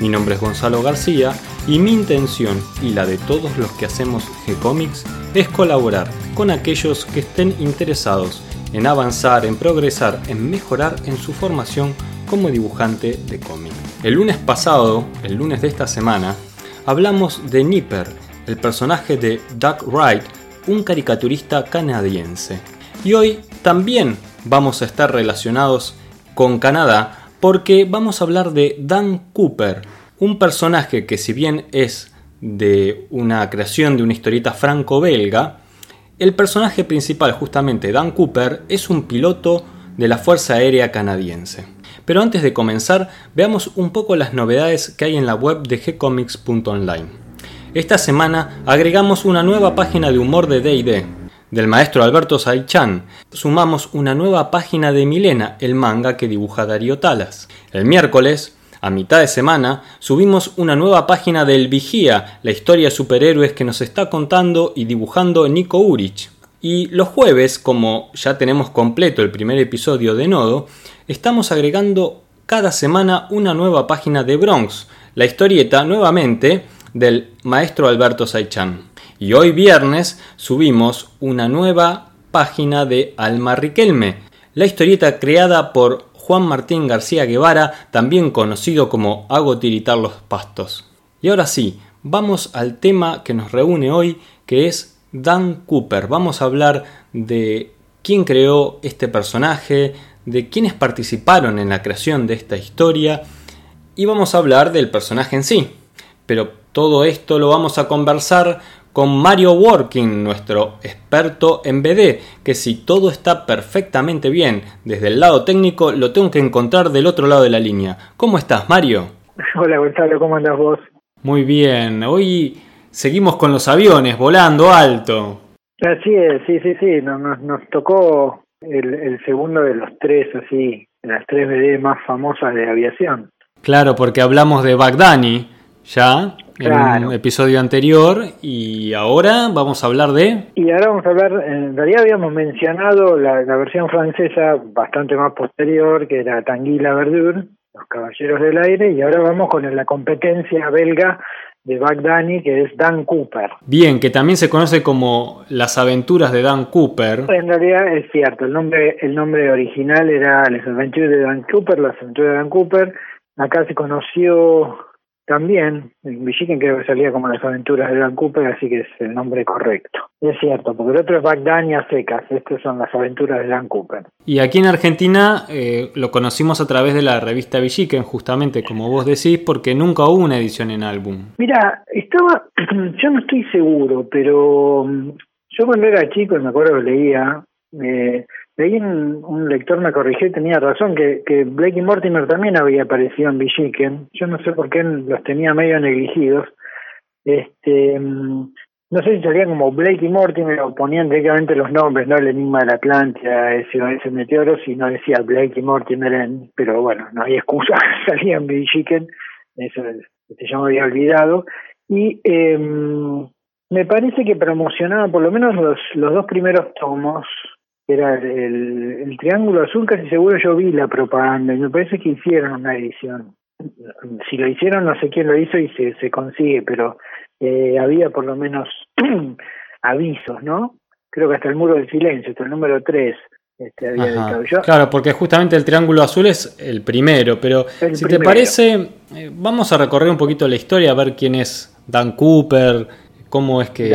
Mi nombre es Gonzalo García y mi intención y la de todos los que hacemos G-Comics es colaborar con aquellos que estén interesados en avanzar, en progresar, en mejorar en su formación como dibujante de cómic. El lunes pasado, el lunes de esta semana, hablamos de Nipper, el personaje de Doug Wright, un caricaturista canadiense. Y hoy también vamos a estar relacionados con Canadá porque vamos a hablar de Dan Cooper, un personaje que si bien es de una creación de una historieta franco-belga, el personaje principal, justamente Dan Cooper, es un piloto de la Fuerza Aérea Canadiense. Pero antes de comenzar, veamos un poco las novedades que hay en la web de gcomics.online. Esta semana agregamos una nueva página de humor de D&D, del maestro Alberto Saichan, sumamos una nueva página de Milena, el manga que dibuja Darío Talas. El miércoles, a mitad de semana, subimos una nueva página del Vigía, la historia de superhéroes que nos está contando y dibujando Nico Urich. Y los jueves, como ya tenemos completo el primer episodio de Nodo, estamos agregando cada semana una nueva página de Bronx, la historieta nuevamente del maestro Alberto Saichan. Y hoy viernes subimos una nueva página de Alma Riquelme, la historieta creada por Juan Martín García Guevara, también conocido como Hago tiritar los pastos. Y ahora sí, vamos al tema que nos reúne hoy, que es Dan Cooper. Vamos a hablar de quién creó este personaje, de quiénes participaron en la creación de esta historia y vamos a hablar del personaje en sí. Pero todo esto lo vamos a conversar con Mario Working, nuestro experto en BD, que si todo está perfectamente bien desde el lado técnico, lo tengo que encontrar del otro lado de la línea. ¿Cómo estás, Mario? Hola, Gonzalo, ¿cómo andas vos? Muy bien, hoy seguimos con los aviones, volando alto. Así es, sí, sí, sí, nos, nos, tocó el, el, segundo de los tres, así, de las tres BD más famosas de aviación. Claro, porque hablamos de Bagdani, ya, en un episodio anterior y ahora vamos a hablar de... Y ahora vamos a hablar, en realidad habíamos mencionado la, versión francesa bastante más posterior, que era Tanguy Verdure, Los Caballeros del Aire, y ahora vamos con la competencia belga de Bagdani, que es Dan Cooper. Bien, que también se conoce como Las aventuras de Dan Cooper. En realidad es cierto, el nombre, el nombre original era Les Aventures de Dan Cooper, Las aventuras de Dan Cooper. Acá se conoció también, en Villiquen creo que salía como las aventuras de Dan Cooper, así que es el nombre correcto. Es cierto, porque el otro es Bagdania Secas, estas son las aventuras de Dan Cooper. Y aquí en Argentina eh, lo conocimos a través de la revista Villiquen, justamente como vos decís, porque nunca hubo una edición en álbum. Mira, estaba, yo no estoy seguro, pero mm, yo cuando era chico, me acuerdo que leía, eh, ahí un, un, lector me corrigió y tenía razón, que, que Blake y Mortimer también había aparecido en Villiquen. Yo no sé por qué los tenía medio negligidos. Este, mm, no sé si salían como Blake y Mortimer o ponían directamente los nombres, ¿no? El enigma de la Atlántida, ese, ese meteoro, si no decía Blake y Mortimer, pero bueno, no hay excusa, salían en eso este, me había olvidado. Y eh, me parece que promocionaba por lo menos los, los dos primeros tomos, era el, el, Triángulo Azul, casi seguro yo vi la propaganda y me parece que hicieron una edición. Si lo hicieron, no sé quién lo hizo y se, se consigue, pero eh, había por lo menos avisos, ¿no? Creo que hasta el Muro del Silencio, hasta el número 3. Este, había Yo, claro, porque justamente el Triángulo Azul es el primero, pero si te parece, eh, vamos a recorrer un poquito la historia, a ver quién es Dan Cooper, ¿Cómo es que,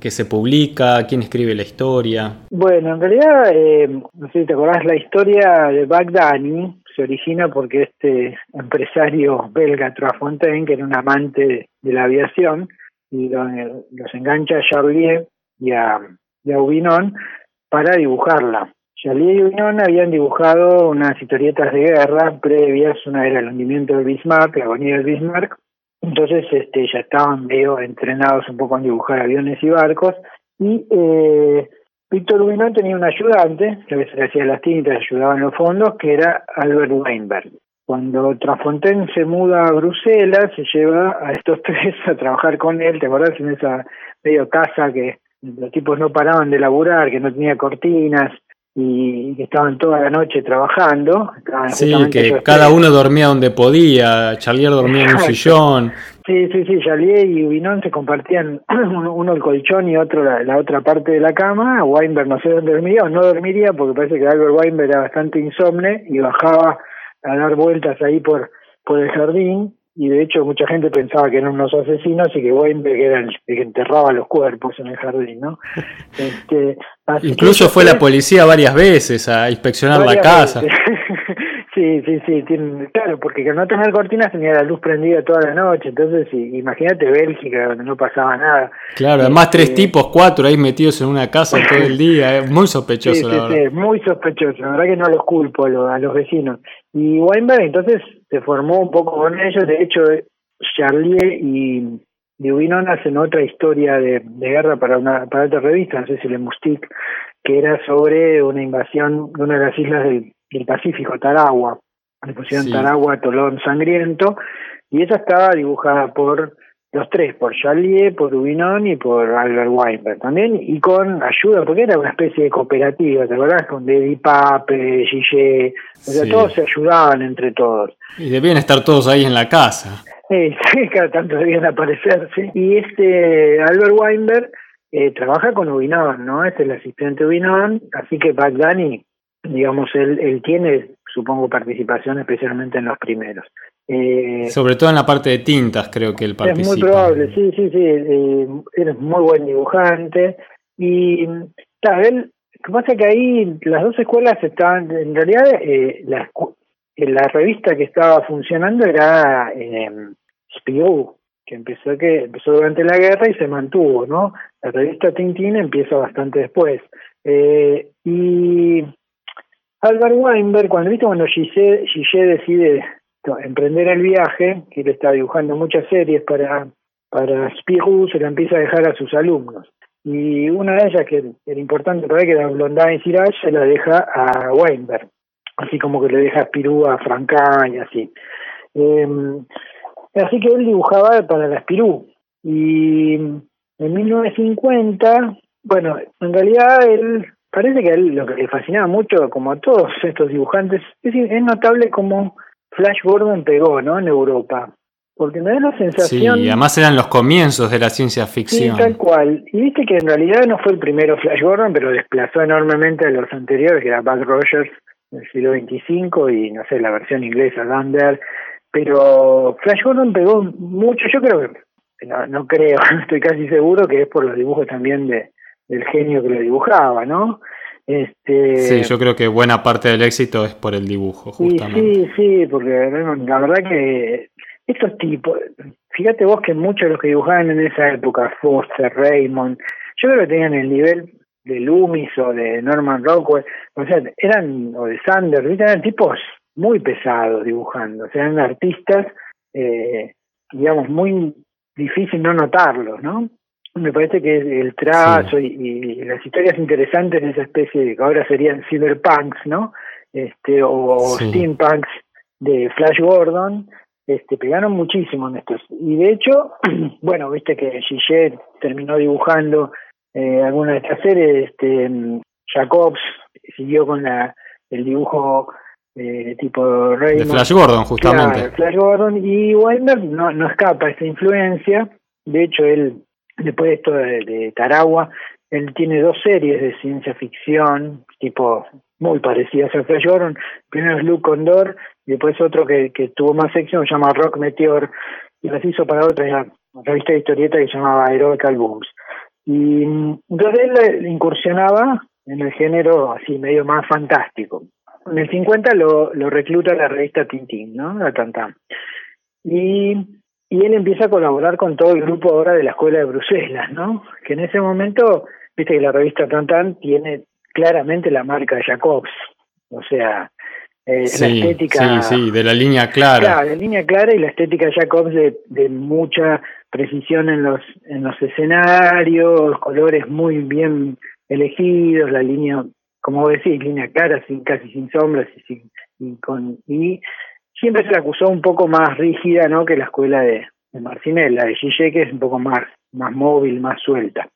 que, se publica? ¿Quién escribe la historia? Bueno, en realidad, eh, no sé si te acordás, la historia de Bagdani se origina porque este empresario belga, Trafontaine, que era un amante de la aviación, y los engancha a Charlier y a, y a Ubinon para dibujarla. Charlier y Ubinon habían dibujado unas historietas de guerra previas, una era el hundimiento del Bismarck, la agonía del Bismarck, entonces este, ya estaban medio entrenados un poco en dibujar aviones y barcos, y eh, Víctor Rubinón tenía un ayudante, que a veces hacía las tintas, ayudaba en los fondos, que era Albert Weinberg. Cuando Trafontaine se muda a Bruselas, se lleva a estos tres a trabajar con él, ¿te acordás? En esa medio casa que los tipos no paraban de laburar, que no tenía cortinas, y que estaban toda la noche trabajando. Sí, que cada uno dormía donde podía, Charlier dormía en un sillón. Sí, sí, sí, Charlier y Ubinón se compartían uno el colchón y otro la, otra parte de la cama. Weinberg no sé dónde dormía o no dormiría porque parece que Albert Weinberg era bastante insomne y bajaba a dar vueltas ahí por, por el jardín y de hecho mucha gente pensaba que eran unos asesinos y que Weinberg era el que enterraba los cuerpos en el jardín, ¿no? Este, Incluso fue la policía varias veces a inspeccionar la casa. sí, sí, sí, claro, porque no tener cortinas tenía la luz prendida toda la noche, entonces imagínate Bélgica donde no pasaba nada. Claro, además tres este, tipos, cuatro ahí metidos en una casa todo el día, es muy sospechoso. Sí, la verdad. sí, muy sospechoso, la verdad que no los culpo a los vecinos. Y Weinberg entonces se formó un poco con ellos, de hecho Charlier y Duvinon hacen otra historia de, guerra para una para otra revista, no sé si Le Moustique, que era sobre una invasión de una de las islas del, Pacífico, Taragua. Le pusieron Taragua, Tolón Sangriento, y esa estaba dibujada por los tres, por Charlier, por Duvinon y por Albert Weinberg también, y con ayuda, porque era una especie de cooperativa, ¿te acordás? Con Dedi Pape, Gillet, o sea, todos se ayudaban entre todos. Y debían estar todos ahí en la casa. Sí, cada tanto debían aparecerse. Y este Albert Weinberg eh, trabaja con Ubinon, ¿no? Este es el asistente Ubinon, así que Bagdani, digamos, él, él tiene, supongo, participación especialmente en los primeros. Eh, Sobre todo en la parte de tintas, creo que él participa. Es muy probable, sí, sí, sí. Eh, eres muy buen dibujante. Y, tal él, lo que pasa es que ahí las dos escuelas estaban, en realidad, eh, la, la revista que estaba funcionando era eh, Spirou, que empezó que empezó durante la guerra y se mantuvo, ¿no? La revista Tintín empieza bastante después. Eh, y Albert Weinberg, cuando viste cuando Gillet, decide emprender el viaje, que él está dibujando muchas series para, para Spirou, se la empieza a dejar a sus alumnos. Y una de ellas, que era importante para él, que era Blondin y se la deja a Weinberg. Así como que le deja a Spirou a Francán y así. Em, así que él dibujaba para la Spirou. Y en 1950, bueno, en realidad él parece que a él lo que le fascinaba mucho, como a todos estos dibujantes, es, es notable como Flash Gordon pegó, ¿no? En Europa. Porque me da la sensación. Sí, además eran los comienzos de la ciencia ficción. Sí, tal cual. Y viste que en realidad no fue el primero Flash Gordon, pero desplazó enormemente a los anteriores, que era Buck Rogers del siglo XXV y no sé, la versión inglesa, Lander. Pero Flash Gordon pegó mucho, yo creo que, no, no creo, estoy casi seguro que es por los dibujos también de del genio que lo dibujaba, ¿no? Este, sí, yo creo que buena parte del éxito es por el dibujo, justamente. Sí, sí, porque la verdad que estos tipos, fíjate vos que muchos de los que dibujaban en esa época, Foster, Raymond, yo creo que tenían el nivel de Loomis o de Norman Rockwell, o sea, eran, o de Sanders, eran tipos muy pesados dibujando, o sea, eran artistas, eh, digamos, muy difícil no notarlos, ¿no? Me parece que el trazo y, las historias interesantes de esa especie de que ahora serían cyberpunks, ¿no? Este, o steampunks de Flash Gordon, este, pegaron muchísimo en estos. Y de hecho, bueno, viste que Gillet terminó dibujando eh, alguna de estas series, este, Jacobs siguió con la el dibujo eh, tipo Raymond. De Flash Gordon, justamente. Flash Gordon, y Wilder no, no escapa esa influencia. De hecho, él Después de esto de, Taragua, él tiene dos series de ciencia ficción, tipo muy parecidas a Flash. Primero es Luke Condor, y después otro que, tuvo más sección, se llama Rock Meteor, y las hizo para otra revista de historieta que se llamaba Heroic Albums. Y entonces él incursionaba en el género así medio más fantástico. En el 50 lo, lo recluta la revista Tintín, ¿no? La Tantam. Y y él empieza a colaborar con todo el grupo ahora de la Escuela de Bruselas, ¿no? Que en ese momento, viste que la revista Tantan tiene claramente la marca Jacobs, o sea, Eh, la estética. Sí, sí, de la línea clara. Claro, la línea clara y la estética Jacobs de, de mucha precisión en los, en los escenarios, colores muy bien elegidos, la línea, como vos decís, línea clara, sin, casi sin sombras y, sin, y, con, y siempre se acusó un poco más rígida ¿no? que la escuela de, de Marcinel, la de Gille, que es un poco más, más móvil, más suelta.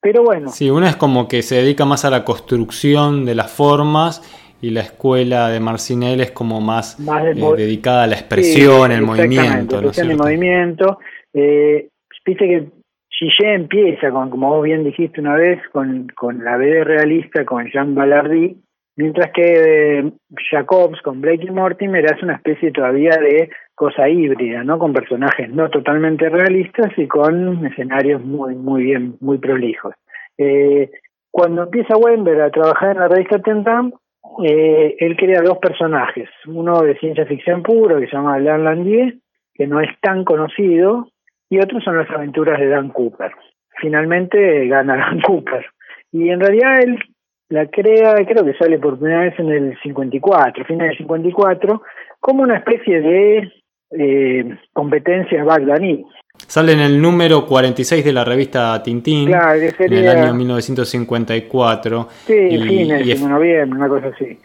Pero bueno. Sí, una es como que se dedica más a la construcción de las formas y la escuela de Marcinel es como más, eh, dedicada a la expresión, el movimiento. La expresión movimiento. Eh, viste que Gillet empieza, con, como vos bien dijiste una vez, con, con la BD realista, con Jean Ballardy, mientras que eh, Jacobs con Blake y Mortimer hace una especie todavía de cosa híbrida, ¿no? Con personajes no totalmente realistas y con escenarios muy, muy bien, muy prolijos. Eh, cuando empieza Weinberg a trabajar en la revista Tentam, eh, él crea dos personajes, uno de ciencia ficción puro que se llama Alain Landier, que no es tan conocido, y otro son las aventuras de Dan Cooper. Finalmente gana Dan Cooper. Y en realidad él la crea, creo que sale por primera vez en el 54, final del 54, como una especie de eh, competencia Bagdani. Sale en el número 46 de la revista Tintín en el año 1954. Sí, y, fines, de noviembre, una cosa así.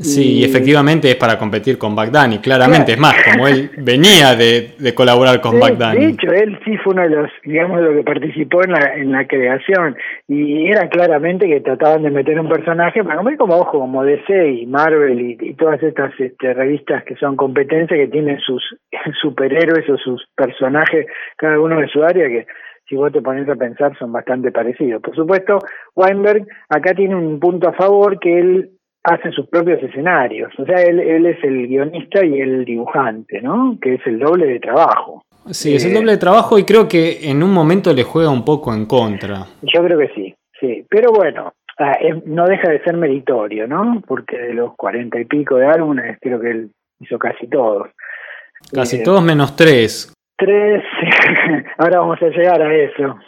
Sí, y efectivamente es para competir con Bagdani, claramente. Es más, como él venía de, colaborar con Bagdani. De hecho, él sí fue uno de los, digamos, de los que participó en la, en la creación. Y era claramente que trataban de meter un personaje, para comer como ojo, como DC y Marvel y, todas estas este, revistas que son competencias, que tienen sus superhéroes o sus personajes, cada uno de su área, que si vos te pones a pensar son bastante parecidos. Por supuesto, Weinberg acá tiene un punto a favor que él hace sus propios escenarios. O sea, él, él es el guionista y el dibujante, ¿no? Que es el doble de trabajo. Sí, es el doble de trabajo y creo que en un momento le juega un poco en contra. Yo creo que sí, sí. Pero bueno, ah, no deja de ser meritorio, ¿no? Porque de los cuarenta y pico de álbumes, creo que él hizo casi todos. Casi eh, todos menos tres. Tres, ahora vamos a llegar a eso.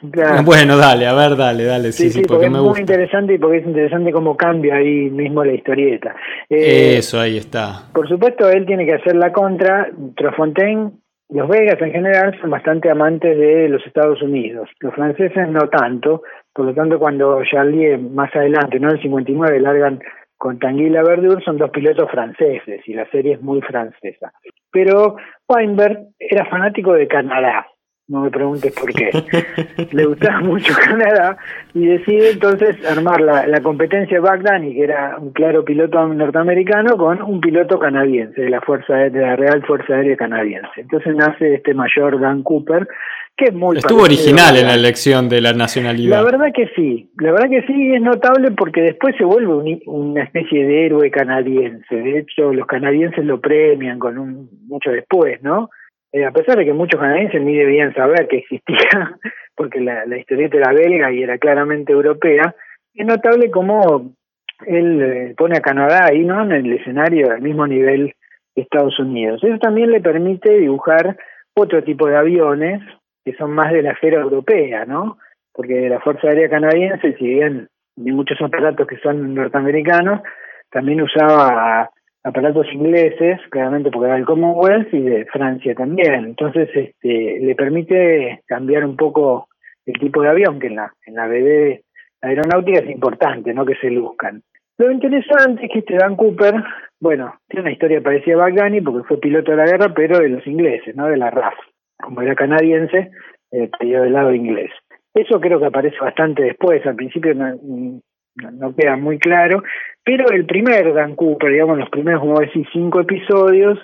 Bueno, dale, a ver, dale, dale, sí, sí, porque, es muy interesante y porque es interesante cómo cambia ahí mismo la historieta. Eh, eso, ahí está. Por supuesto, él tiene que hacer la contra. Trofontaine, los Vegas en general son bastante amantes de los Estados Unidos. Los franceses no tanto, por lo tanto, cuando Charlie más adelante, ¿no? En el 59 largan con Tanguy Verdure son dos pilotos franceses y la serie es muy francesa. Pero Weinberg era fanático de Canadá, no me preguntes por qué. Le gustaba mucho Canadá y decide entonces armar la, la competencia Bagdani, que era un claro piloto norteamericano, con un piloto canadiense de la Fuerza de la Real Fuerza Aérea Canadiense. Entonces nace este mayor Dan Cooper, Estuvo original en la elección de la nacionalidad. La verdad que sí, la verdad que sí, es notable porque después se vuelve una especie de héroe canadiense. De hecho, los canadienses lo premian con un mucho después, ¿no? Eh, a pesar de que muchos canadienses ni debían saber que existía, porque la, la historieta era belga y era claramente europea, es notable cómo él eh, pone a Canadá ahí, ¿no? En el escenario al mismo nivel que Estados Unidos. Eso también le permite dibujar otro tipo de aviones, que son más de la esfera europea, ¿no? Porque la Fuerza Aérea Canadiense, si bien hay muchos aparatos que son norteamericanos, también usaba aparatos ingleses, claramente porque era el Commonwealth, y de Francia también. Entonces, este, le permite cambiar un poco el tipo de avión, que en la, en la BD aeronáutica es importante, ¿no? Que se luzcan. Lo interesante es que este Dan Cooper, bueno, tiene una historia parecida a Bagdani porque fue piloto de la guerra, pero de los ingleses, ¿no? De la RAF como era canadiense, eh, del lado inglés. Eso creo que aparece bastante después, al principio no, queda muy claro, pero el primer Dan Cooper, digamos, los primeros, como decís, cinco episodios,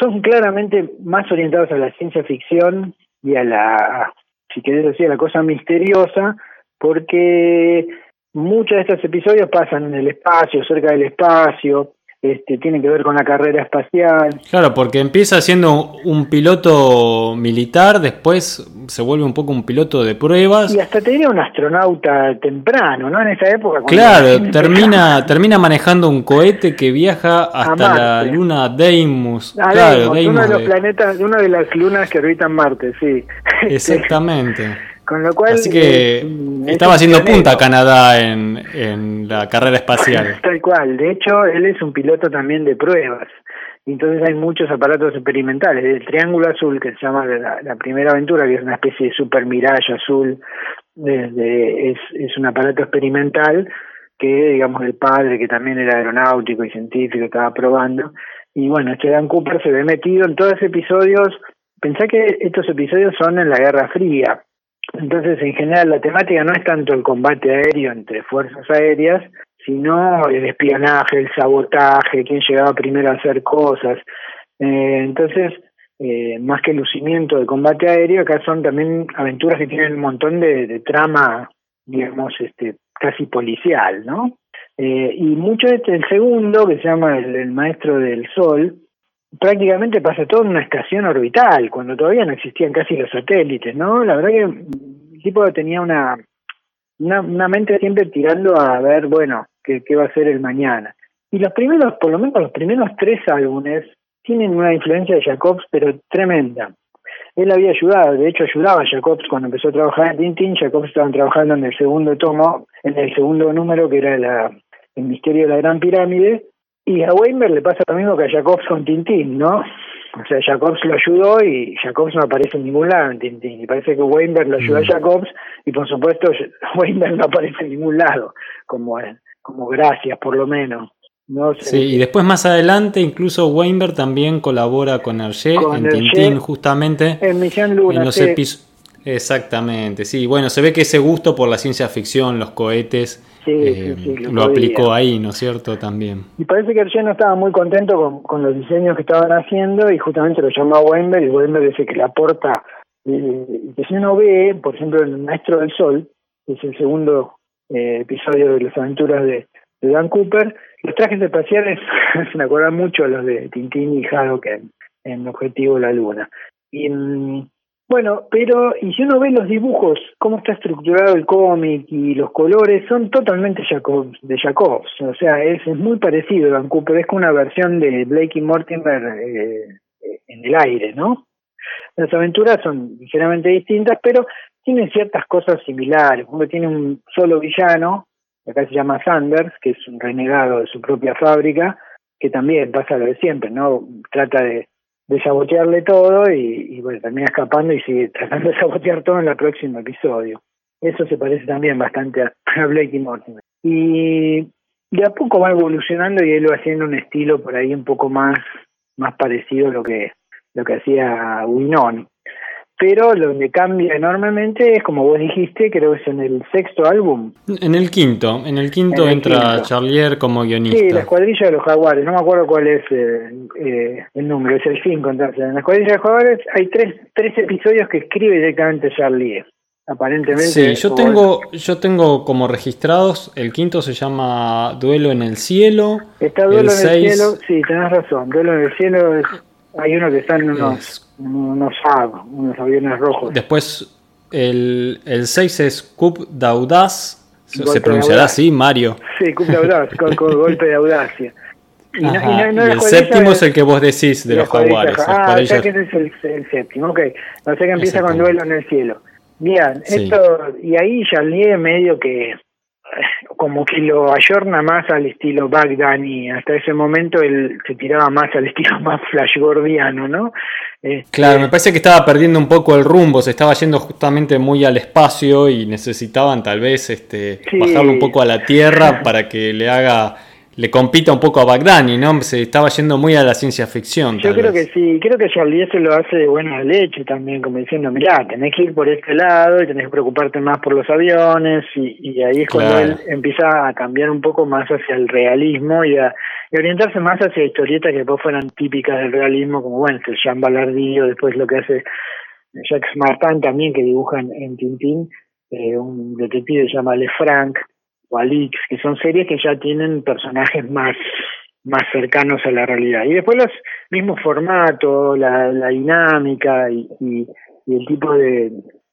son claramente más orientados a la ciencia ficción y a la, si querés decir, a la cosa misteriosa, porque muchos de estos episodios pasan en el espacio, cerca del espacio, este, tiene que ver con la carrera espacial. Claro, porque empieza siendo un piloto militar, después se vuelve un poco un piloto de pruebas. Y hasta tenía un astronauta temprano, ¿no? En esa época. Claro, termina, termina manejando un cohete que viaja hasta la luna Deimos. Claro, uno de los planetas, una de las lunas que orbitan Marte, sí. Exactamente. Con lo cual. Así que estaba haciendo punta Canadá en, en la carrera espacial. Tal cual. De hecho, él es un piloto también de pruebas. Entonces hay muchos aparatos experimentales. El Triángulo Azul, que se llama la, primera aventura, que es una especie de super mirage azul, desde, es, es un aparato experimental que, digamos, el padre, que también era aeronáutico y científico, estaba probando. Y bueno, este Dan Cooper se ve metido en todos episodios. Pensá que estos episodios son en la Guerra Fría. Entonces, en general, la temática no es tanto el combate aéreo entre fuerzas aéreas, sino el espionaje, el sabotaje, quién llegaba primero a hacer cosas. Eh, entonces, eh, más que lucimiento de combate aéreo, acá son también aventuras que tienen un montón de, de trama, digamos, este, casi policial, ¿no? Eh, y mucho de este, el segundo, que se llama el, Maestro del Sol, prácticamente pasa todo en una estación orbital, cuando todavía no existían casi los satélites, ¿no? La verdad que el tipo tenía una, una, una mente siempre tirando a ver, bueno, qué, qué va a ser el mañana. Y los primeros, por lo menos los primeros tres álbumes, tienen una influencia de Jacobs, pero tremenda. Él había ayudado, de hecho ayudaba a Jacobs cuando empezó a trabajar en Tintin. Jacobs estaban trabajando en el segundo tomo, en el segundo número, que era el misterio de la Gran Pirámide. Y a Weinberg le pasa lo mismo que a Jacobs con Tintín, ¿no? O sea, Jacobs lo ayudó y Jacobs no aparece en ningún lado en Tintín. Y parece que Weinberg lo ayudó a mm. Jacobs y por supuesto Weinberg no aparece en ningún lado, como, como gracias por lo menos. Sí, y después más adelante incluso Weinberg también colabora con Hergé en Tintín justamente. En Misión Luna. los Exactamente, sí. Bueno, se ve que ese gusto por la ciencia ficción, los cohetes, eh, lo, aplicó ahí, ¿no es cierto? También. Y parece que Hergé no estaba muy contento con, con, los diseños que estaban haciendo y justamente lo llamó a Weinberg y Weinberg dice que le aporta, eh, que si uno ve, por ejemplo, el Maestro del Sol, que es el segundo eh, episodio de las aventuras de, de Dan Cooper, los trajes espaciales se acuerdan mucho a los de Tintín y Haddock en, en Objetivo La Luna. Y mm, bueno, pero y si uno ve los dibujos, cómo está estructurado el cómic y los colores, son totalmente de Jacobs. O sea, es, muy parecido a Cooper, es como una versión de Blake y Mortimer eh, en el aire, ¿no? Las aventuras son ligeramente distintas, pero tienen ciertas cosas similares. Uno tiene un solo villano, acá se llama Sanders, que es un renegado de su propia fábrica, que también pasa lo de siempre, ¿no? Trata de, de sabotearle todo y, bueno, termina escapando y sigue tratando de sabotear todo en el próximo episodio. Eso se parece también bastante a, Blake y Mortimer. Y de a poco va evolucionando y él va haciendo un estilo por ahí un poco más, más parecido a lo que, lo que hacía Winon pero lo que cambia enormemente es, como vos dijiste, creo que es en el sexto álbum. En el quinto, en el quinto entra Charlier como guionista. Sí, la escuadrilla de los jaguares, no me acuerdo cuál es eh, eh, el número, es el cinco entonces. En la escuadrilla de los jaguares hay tres, tres episodios que escribe directamente Charlier. Aparentemente. Sí, yo tengo, yo tengo como registrados, el quinto se llama Duelo en el Cielo. Está Duelo en el Cielo, sí, tenés razón. Duelo en el Cielo es, hay uno que está en unos unos unos aviones rojos. Después el, el 6 es Coup d'Audace. ¿Se pronunciará así, Mario? Sí, Coup d'Audace, con, golpe de audacia. Y, el séptimo es el que vos decís de los, jaguares. Ah, ya que ese es el, séptimo, ok. O sea que empieza con duelo en el cielo. Bien, esto, y ahí Charlier medio que como que lo ayorna más al estilo Bagdan y hasta ese momento él se tiraba más al estilo más flash gordiano, ¿no? Este, claro, me parece que estaba perdiendo un poco el rumbo, se estaba yendo justamente muy al espacio y necesitaban tal vez este, bajarlo un poco a la tierra para que le haga le compita un poco a Bagdani, ¿no? Se estaba yendo muy a la ciencia ficción. Yo creo que sí, creo que Charlie se lo hace de buena leche también, como diciendo, mirá, tenés que ir por este lado y tenés que preocuparte más por los aviones y, y ahí es cuando él empieza a cambiar un poco más hacia el realismo y a orientarse más hacia historietas que después fueran típicas del realismo, como bueno, el Jean Balardillo, después lo que hace Jacques Martin también, que dibuja en, Tintín, eh, un detective se llama Le Franc, o Alix, que son series que ya tienen personajes más más cercanos a la realidad. Y después los mismos formatos, la, la dinámica y, el tipo de,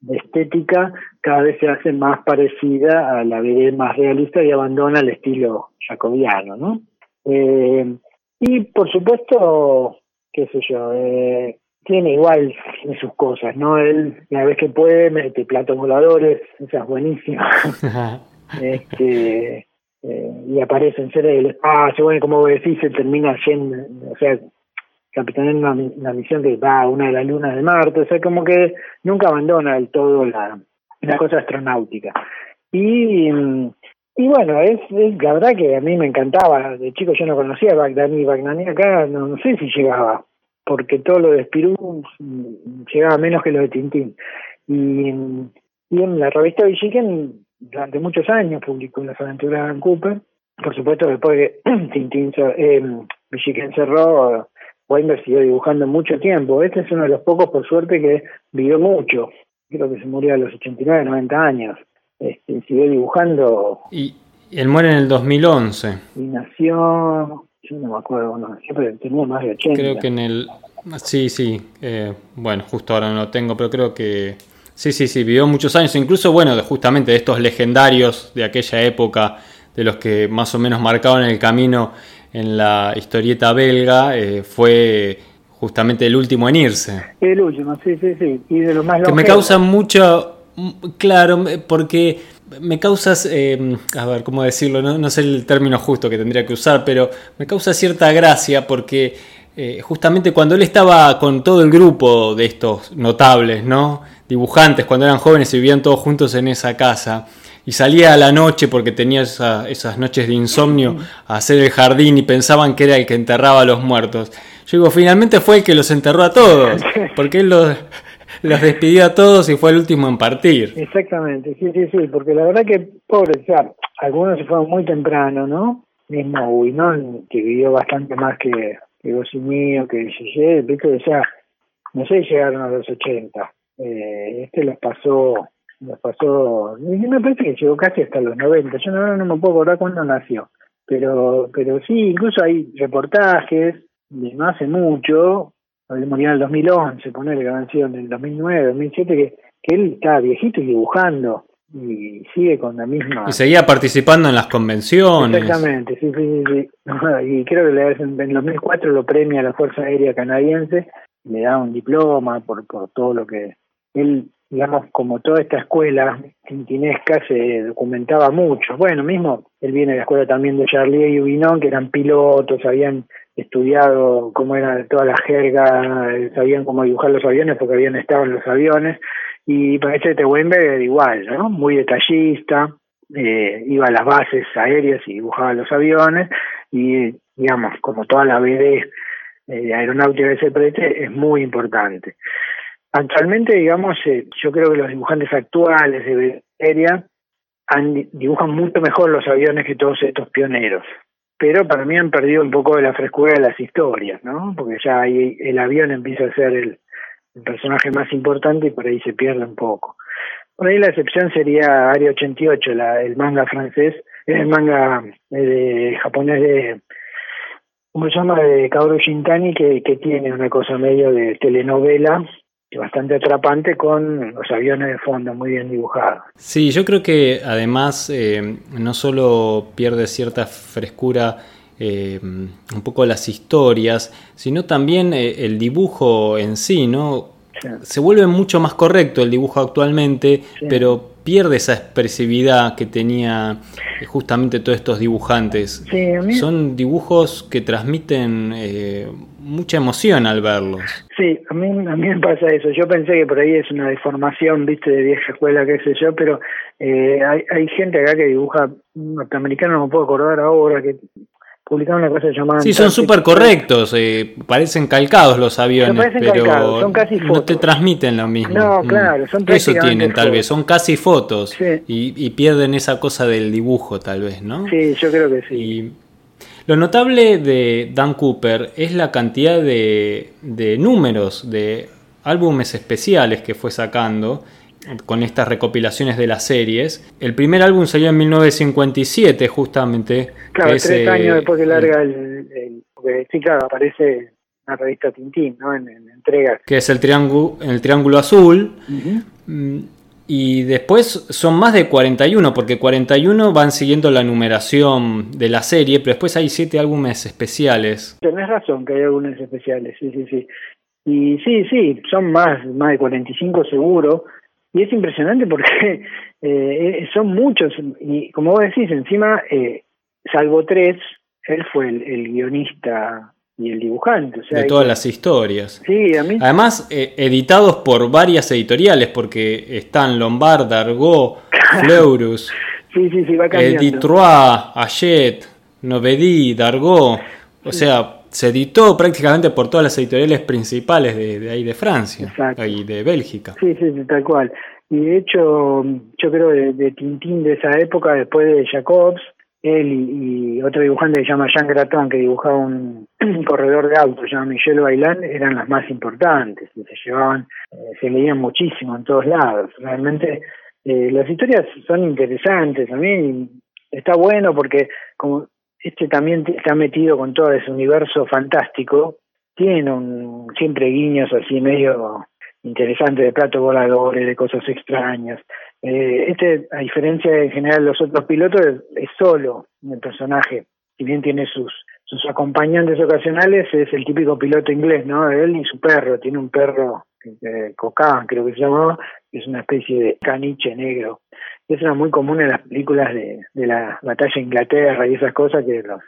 estética cada vez se hace más parecida a la BD más realista y abandona el estilo jacobiano, ¿no? Eh, y por supuesto, qué sé yo, eh, tiene igual tiene sus cosas, ¿no? Él, una vez que puede, mete platos voladores, esa es buenísima. este, eh, y aparece en serie del espacio, bueno, como decís, se termina yendo, o sea, capitaneando una, una misión que va a una de las lunas de Marte, o sea, como que nunca abandona del todo la, la cosa astronáutica. Y, y bueno, es, es la verdad que a mí me encantaba, de chico yo no conocía a Bagdani, Bagdani acá no, no sé si llegaba, porque todo lo de Spirú llegaba menos que lo de Tintín. Y, y en la revista Villiquen durante muchos años publicó las aventuras de Dan Cooper. Por supuesto, después que Tintín, eh, Villiquen cerró, Weinberg siguió dibujando mucho tiempo. Este es uno de los pocos, por suerte, que vivió mucho. Creo que se murió a los 89, 90 años. Este, siguió dibujando. Y él muere en el 2011. Y nació yo no me acuerdo, no, siempre tenía más de 80. Creo que en el... Sí, sí, eh, bueno, justo ahora no lo tengo, pero creo que... Sí, sí, sí, vivió muchos años, incluso, bueno, de, justamente de estos legendarios de aquella época, de los que más o menos marcaban el camino en la historieta belga, eh, fue justamente el último en irse. El último, sí, sí, sí, y de lo más Que me causa mucho, claro, porque me causas, eh, a ver, ¿cómo decirlo? No, sé el término justo que tendría que usar, pero me causa cierta gracia porque eh, justamente cuando él estaba con todo el grupo de estos notables, ¿no? Dibujantes, cuando eran jóvenes y vivían todos juntos en esa casa, y salía a la noche porque tenía esas noches de insomnio a hacer el jardín y pensaban que era el que enterraba a los muertos. Yo digo, finalmente fue el que los enterró a todos, porque él los los despidió a todos y fue el último en partir. Exactamente, sí, sí, sí, porque la verdad que, pobre, o sea, algunos se fueron muy temprano, ¿no? Mismo ¿no? que vivió bastante más que, que mío, que Gigi, viste, sea, no sé, llegaron a los 80. Eh, este los pasó, los pasó, me parece que llegó casi hasta los 90. Yo no, no me puedo acordar cuándo nació. Pero, pero sí, incluso hay reportajes de no hace mucho, murió en el 2011, ponerle que habían sido en el 2009, 2007, que, que él estaba viejito y dibujando y sigue con la misma... Y seguía participando en las convenciones. Exactamente, sí, sí, sí. Y creo que en el 2004 lo premia la Fuerza Aérea Canadiense, le da un diploma por, por todo lo que... Él, digamos, como toda esta escuela tintinesca se documentaba mucho. Bueno, mismo él viene de la escuela también de Charlie y Ubinon, que eran pilotos, habían estudiado cómo era toda la jerga, sabían cómo dibujar los aviones porque habían estado en los aviones y parece que Weinberg era igual, ¿no? Muy detallista, eh, iba a las bases aéreas y dibujaba los aviones y digamos, como toda la BD eh, aeronáutica de ese prete es muy importante. Actualmente, digamos, eh, yo creo que los dibujantes actuales de aérea dibujan mucho mejor los aviones que todos estos pioneros pero para mí han perdido un poco de la frescura de las historias, ¿no? Porque ya ahí el avión empieza a ser el, personaje más importante y por ahí se pierde un poco. Por ahí la excepción sería Área 88, la, el manga francés, el manga eh, japonés de, ¿cómo se llama? De Kaoru Shintani, que, que tiene una cosa medio de telenovela, bastante atrapante con los aviones de fondo muy bien dibujados. Sí, yo creo que además eh, no solo pierde cierta frescura eh, un poco las historias, sino también eh, el dibujo en sí, ¿no? Se vuelve mucho más correcto el dibujo actualmente, pero pierde esa expresividad que tenía justamente todos estos dibujantes. Son dibujos que transmiten mucha emoción al verlos. Sí, a mí, a mí me pasa eso. Yo pensé que por ahí es una deformación, viste, de vieja escuela, qué sé yo, pero eh, hay, hay gente acá que dibuja, norteamericano, no me puedo acordar ahora, que publicaron una cosa llamada... Sí, son súper correctos, eh, parecen calcados los aviones, pero son casi fotos. no te transmiten lo mismo. No, mm. claro, son Eso tienen tal vez, son casi fotos y, y, pierden esa cosa del dibujo tal vez, ¿no? Sí, yo creo que sí. Lo notable de Dan Cooper es la cantidad de, números, de álbumes especiales que fue sacando con estas recopilaciones de las series. El primer álbum salió en 1957, justamente. Claro, tres años después que larga el, porque sí, claro, aparece una revista Tintín, ¿no? En, entregas. Que es el Triángulo, el triángulo Azul. Y después son más de 41, porque 41 van siguiendo la numeración de la serie, pero después hay siete álbumes especiales. Tenés razón que hay álbumes especiales, sí, sí, sí. Y sí, sí, son más, más de 45 seguro. Y es impresionante porque eh, son muchos. Y como vos decís, encima, eh, salvo tres, él fue el, guionista y el dibujante. de todas las historias. Sí, a mí. Además, eh, editados por varias editoriales, porque están Lombard, Argo, Fleurus, sí, sí, sí, va Editroit, Hachette, Novedi, Dargo. O sea, se editó prácticamente por todas las editoriales principales de, ahí de Francia y de Bélgica. Sí, sí, tal cual. Y de hecho, yo creo de, de Tintín de esa época, después de Jacobs, él y, otro dibujante que se llama Jean Graton, que dibujaba un, corredor de autos, se llama Michel Bailán, eran las más importantes, se llevaban, eh, se leían muchísimo en todos lados. Realmente eh, las historias son interesantes, a mí está bueno porque como este también está metido con todo ese universo fantástico, tiene un, siempre guiños así medio interesantes de platos voladores, de cosas extrañas. Eh, este, a diferencia de en general los otros pilotos, es, solo el personaje. Si bien tiene sus, sus acompañantes ocasionales, es el típico piloto inglés, ¿no? Él y su perro. Tiene un perro, eh, Cocán, creo que se llamaba, que es una especie de caniche negro. Eso era muy común en las películas de, la batalla de Inglaterra y esas cosas, que los,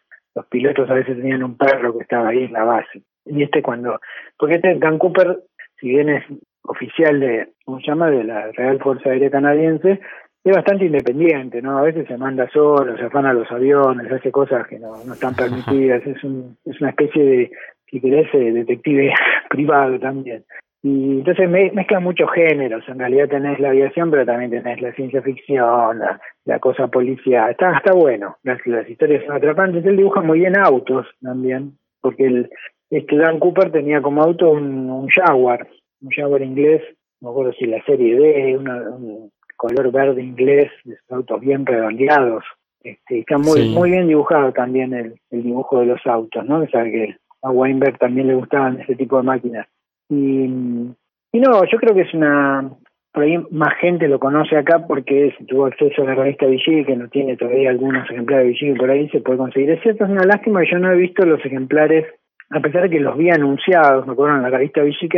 pilotos a veces tenían un perro que estaba ahí en la base. Y este cuando, porque este Dan Cooper, si bien es oficial de, ¿cómo se llama?, de la Real Fuerza Aérea Canadiense, es bastante independiente, ¿no? A veces se manda solo, se afana los aviones, hace cosas que no, no están permitidas, es, un, es una especie de, si querés, detective privado también. Y entonces mezcla muchos géneros, en realidad tenés la aviación, pero también tenés la ciencia ficción, la, cosa policial, está, está bueno, las, las historias son atrapantes, él dibuja muy bien autos también, porque el, este Dan Cooper tenía como auto un, un Jaguar, un Jaguar inglés, no me acuerdo si la serie D, un color verde inglés, de autos bien redondeados. Este, está muy muy bien dibujado también el, el dibujo de los autos, ¿no? O sea que a Weinberg también le gustaban ese tipo de máquinas. Y, y no, yo creo que es una, por ahí más gente lo conoce acá porque tuvo acceso a la revista Vichy, que no tiene todavía algunos ejemplares de Vichy, por ahí se puede conseguir. Es cierto, es una lástima que yo no he visto los ejemplares, a pesar de que los vi anunciados, me acuerdo en la revista Vichy,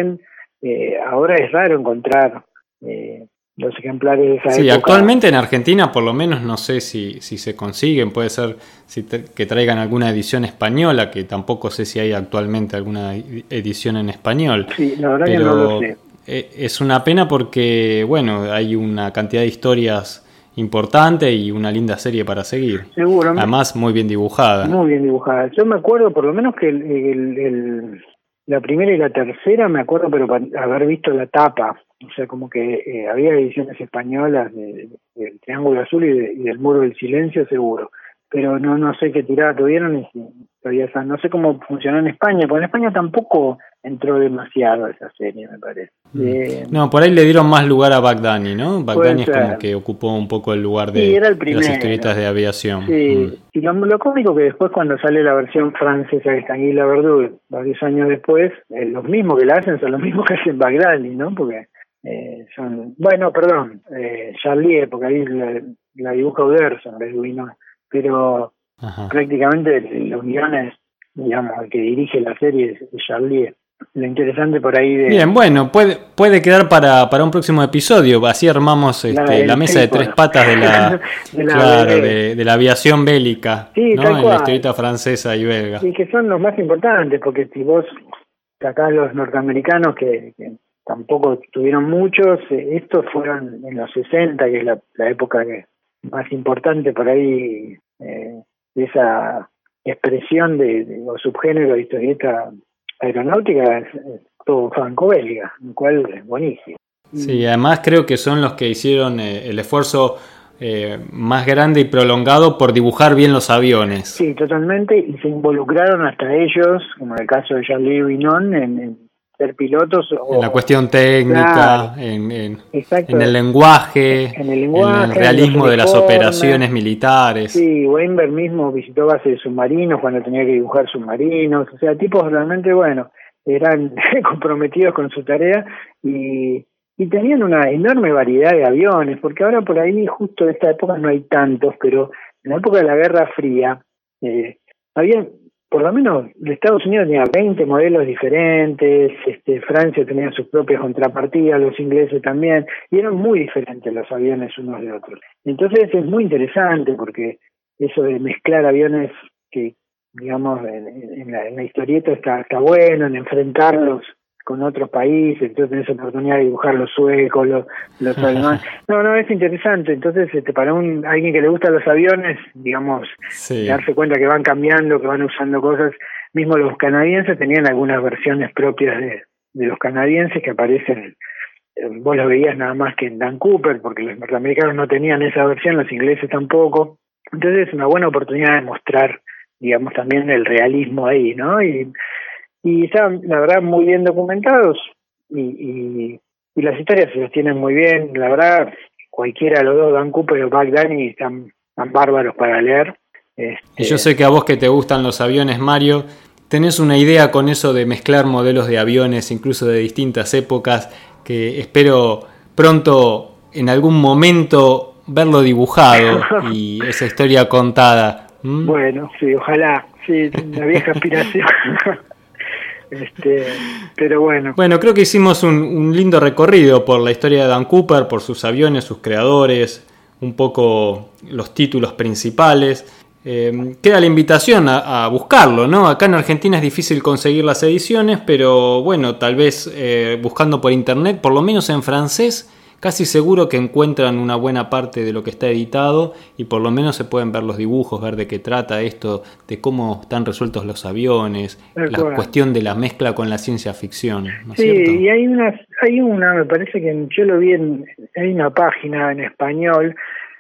eh, ahora es raro encontrar eh, los ejemplares de esa sí, actualmente en Argentina por lo menos no sé si, si se consiguen, puede ser si que traigan alguna edición española, que tampoco sé si hay actualmente alguna edición en español. Sí, la verdad que no lo sé. E, es una pena porque, bueno, hay una cantidad de historias importante y una linda serie para seguir. Seguro. Además, muy bien dibujada. Muy bien dibujada. Yo me acuerdo, por lo menos, que el la primera y la tercera me acuerdo, pero haber visto la tapa, o sea, como que eh, había ediciones españolas del de, Triángulo Azul y, del Muro del Silencio, seguro. Pero no no sé qué tirada tuvieron y todavía no sé cómo funcionó en España, porque en España tampoco entró demasiado esa serie, me parece. Mm. Eh, no, por ahí le dieron más lugar a Bagdani, ¿no? Bagdani es como que ocupó un poco el lugar de, las historietas de aviación. Sí, mm. y lo, cómico que después cuando sale la versión francesa de Stanguila Verdú, varios años después, eh, los mismos que la hacen son los mismos que hacen Bagdani, ¿no? Porque eh, son, bueno, perdón, eh, Charlier, porque ahí la, la dibuja Uderson, pero prácticamente los guiones, digamos, el que dirige la serie es Charlier lo interesante por ahí de... Bien, bueno, puede, puede quedar para, para un próximo episodio. Así armamos este, la, mesa de tres patas de la, de, la aviación bélica, ¿no? En la historieta francesa y belga. Y que son los más importantes, porque si vos acá los norteamericanos que, tampoco tuvieron muchos, eh, estos fueron en los 60, que es la, época que más importante por ahí eh, de esa expresión de, de o subgénero de historieta aeronáutica es, todo franco-belga, lo cual es buenísimo. Sí, además creo que son los que hicieron eh, el esfuerzo eh, más grande y prolongado por dibujar bien los aviones. Sí, totalmente, y se involucraron hasta ellos, como en el caso de Charlie Vinon, en, ser pilotos. en la cuestión técnica, en, en, el lenguaje, en el, realismo de las operaciones militares. Sí, Weinberg mismo visitó bases de submarinos cuando tenía que dibujar submarinos, o sea, tipos realmente, bueno, eran comprometidos con su tarea y, y tenían una enorme variedad de aviones, porque ahora por ahí, justo en esta época, no hay tantos, pero en la época de la Guerra Fría, eh, había por lo menos Estados Unidos tenía 20 modelos diferentes, este, Francia tenía sus propias contrapartidas, los ingleses también, y eran muy diferentes los aviones unos de otros. Entonces es muy interesante porque eso de mezclar aviones que, digamos, en, la, historieta está, está bueno, en enfrentarlos con otros países, entonces tenés oportunidad de dibujar los suecos, los, los alemanes. No, no, es interesante. Entonces, este, para un alguien que le gustan los aviones, digamos, darse cuenta que van cambiando, que van usando cosas. Mismo los canadienses tenían algunas versiones propias de, de los canadienses que aparecen. Eh, vos los veías nada más que en Dan Cooper, porque los norteamericanos no tenían esa versión, los ingleses tampoco. Entonces, es una buena oportunidad de mostrar, digamos, también el realismo ahí, ¿no? Y y están, la verdad, muy bien documentados y, y, y, las historias se las tienen muy bien. La verdad, cualquiera de los dos, Dan Cooper o Bagdani, están, están bárbaros para leer. Este... Yo sé que a vos que te gustan los aviones, Mario, tenés una idea con eso de mezclar modelos de aviones, incluso de distintas épocas, que espero pronto, en algún momento, verlo dibujado y esa historia contada. Bueno, sí, ojalá, sí, una vieja aspiración. Este, pero bueno. Bueno, creo que hicimos un, lindo recorrido por la historia de Dan Cooper, por sus aviones, sus creadores, un poco los títulos principales. Eh, queda la invitación a, buscarlo, ¿no? Acá en Argentina es difícil conseguir las ediciones, pero bueno, tal vez eh, buscando por internet, por lo menos en francés, casi seguro que encuentran una buena parte de lo que está editado y por lo menos se pueden ver los dibujos, ver de qué trata esto, de cómo están resueltos los aviones, la cuestión de la mezcla con la ciencia ficción. sí, y hay una, hay una, me parece que yo lo vi en, hay una página en español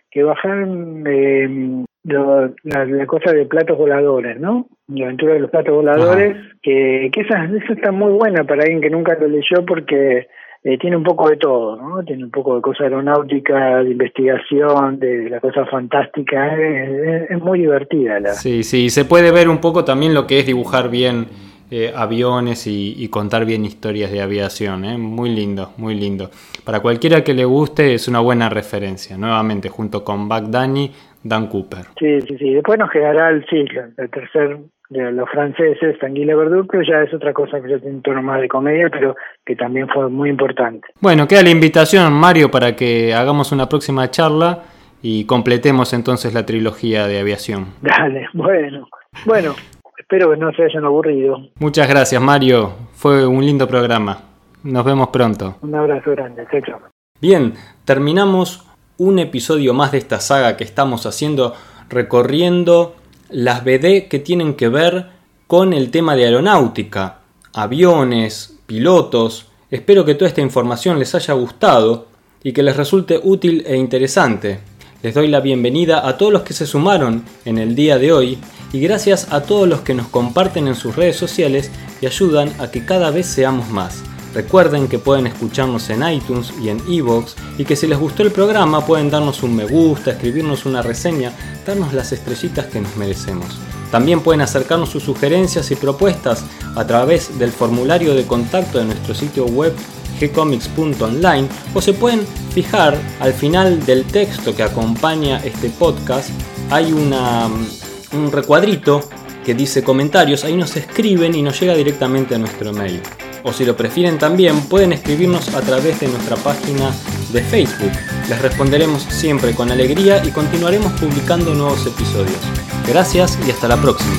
que bajaron eh, la, cosa de platos voladores, ¿no? La aventura de los platos voladores, que, que esa, esa está muy buena para alguien que nunca lo leyó porque eh, tiene un poco de todo, ¿no? Tiene un poco de cosa aeronáutica, de investigación, de la cosa fantástica, es, muy divertida. La... Sí, sí, se puede ver un poco también lo que es dibujar bien eh, aviones y, contar bien historias de aviación, ¿eh? muy lindo, muy lindo. Para cualquiera que le guste es una buena referencia, nuevamente junto con Bagdani, Dan Cooper. Sí, sí, sí, después nos quedará el, sí, el tercer de los franceses, Tanguy Verdú, pero ya es otra cosa que ya tiene un tono más de comedia, pero que también fue muy importante. Bueno, queda la invitación, Mario, para que hagamos una próxima charla y completemos entonces la trilogía de aviación. Dale, bueno. Bueno, espero que no se hayan aburrido. Muchas gracias, Mario. Fue un lindo programa. Nos vemos pronto. Un abrazo grande. Chao. Bien, terminamos un episodio más de esta saga que estamos haciendo recorriendo las BD que tienen que ver con el tema de aeronáutica, aviones, pilotos. Espero que toda esta información les haya gustado y que les resulte útil e interesante. Les doy la bienvenida a todos los que se sumaron en el día de hoy y gracias a todos los que nos comparten en sus redes sociales y ayudan a que cada vez seamos más. Recuerden que pueden escucharnos en iTunes y en Evox y que si les gustó el programa pueden darnos un me gusta, escribirnos una reseña, darnos las estrellitas que nos merecemos. También pueden acercarnos sus sugerencias y propuestas a través del formulario de contacto de nuestro sitio web gcomics.online o se pueden fijar al final del texto que acompaña este podcast hay una, un recuadrito que dice comentarios, ahí nos escriben y nos llega directamente a nuestro mail o si lo prefieren también pueden escribirnos a través de nuestra página de Facebook. Les responderemos siempre con alegría y continuaremos publicando nuevos episodios. Gracias y hasta la próxima.